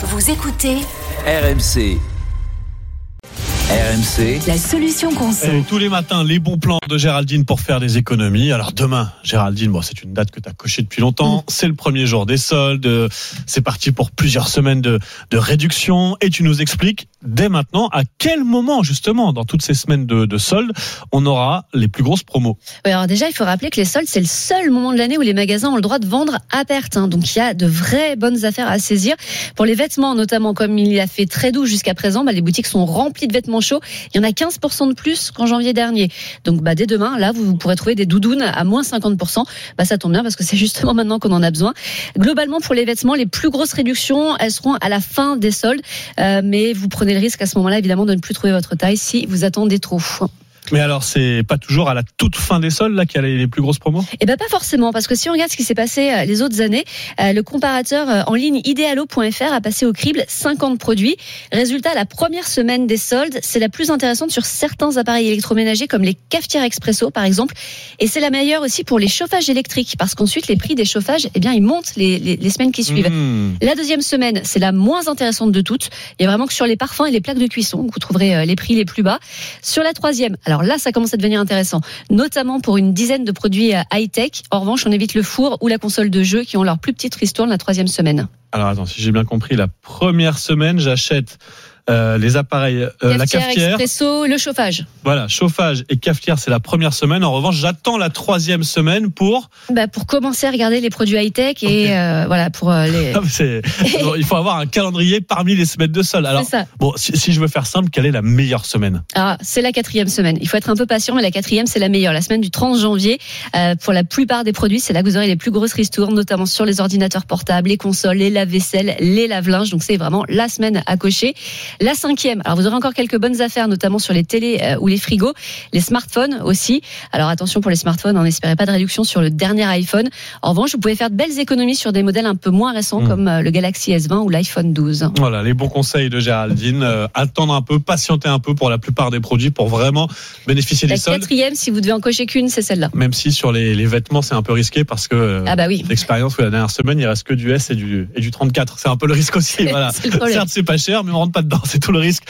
Vous écoutez RMC. RMC, la solution conso. Et tous les matins, les bons plans de Géraldine pour faire des économies. Alors demain, Géraldine, bon, c'est une date que tu as cochée depuis longtemps. C'est le premier jour des soldes. C'est parti pour plusieurs semaines de, de réduction. Et tu nous expliques dès maintenant à quel moment, justement, dans toutes ces semaines de, de soldes, on aura les plus grosses promos. Alors déjà, il faut rappeler que les soldes, c'est le seul moment de l'année où les magasins ont le droit de vendre à perte. hein. Donc il y a de vraies bonnes affaires à saisir. Pour les vêtements, notamment, comme il a fait très doux jusqu'à présent, bah, les boutiques sont remplies de vêtements chauds. Il y en a 15% de plus qu'en janvier dernier. Donc bah, dès demain, là, vous, vous pourrez trouver des doudounes à moins 50%. Bah, ça tombe bien parce que c'est justement maintenant qu'on en a besoin. Globalement, pour les vêtements, les plus grosses réductions, elles seront à la fin des soldes. Euh, mais vous prenez le risque à ce moment-là, évidemment, de ne plus trouver votre taille si vous attendez trop. Mais alors, c'est pas toujours à la toute fin des soldes là qu'il y a les, plus grosses promos? Eh ben pas forcément, parce que si on regarde ce qui s'est passé euh, les autres années, euh, le comparateur euh, en ligne idealo.fr a passé au crible 50 produits. Résultat, la première semaine des soldes, c'est la plus intéressante sur certains appareils électroménagers comme les cafetières expresso par exemple, et c'est la meilleure aussi pour les chauffages électriques, parce qu'ensuite les prix des chauffages, eh bien ils montent les, les, les semaines qui suivent. Mmh. La deuxième semaine, c'est la moins intéressante de toutes. Il y a vraiment que sur les parfums et les plaques de cuisson vous trouverez les prix les plus bas. Sur la troisième, alors là, ça commence à devenir intéressant, notamment pour une dizaine de produits euh, high-tech. En revanche, on évite le four ou la console de jeu qui ont leur plus petite ristourne la troisième semaine. Alors attends, si j'ai bien compris, la première semaine, j'achète euh, les appareils, euh, la cafetière, expresso, le chauffage. voilà, chauffage et cafetière, c'est la première semaine. En revanche, j'attends la troisième semaine pour. Bah, pour commencer à regarder les produits high-tech et Ok. euh, voilà pour euh, les. Ah, Bon, il faut avoir un calendrier parmi les semaines de sol. Alors, ça. bon, si, si je veux faire simple, quelle est la meilleure semaine? Ah, c'est la quatrième semaine. Il faut être un peu patient, mais la quatrième, c'est la meilleure. La semaine du 30 janvier, pour la plupart des produits, c'est là que vous aurez les plus grosses ristournes, notamment sur les ordinateurs portables, les consoles, les lave-vaisselle, les lave-linges. Donc c'est vraiment la semaine à cocher. La cinquième, alors vous aurez encore quelques bonnes affaires, notamment sur les télés euh, ou les frigos, les smartphones aussi. Alors attention pour les smartphones, on n'espérez pas de réduction sur le dernier iPhone. En revanche, vous pouvez faire de belles économies sur des modèles un peu moins récents, Mm. comme euh, le Galaxy S20 ou l'iPhone 12. Voilà, les bons conseils de Géraldine. Euh, attendre un peu, patienter un peu pour la plupart des produits pour vraiment bénéficier La des soldes. quatrième, si vous devez en cocher qu'une, c'est celle-là. Même si sur les, les vêtements, c'est un peu risqué parce que euh, Ah bah oui. l'expérience où la dernière semaine, il reste que du S et du, et du 34. C'est un peu le risque aussi. Voilà. Certes, c'est pas cher, mais on rentre pas dedans. C'est tout le risque.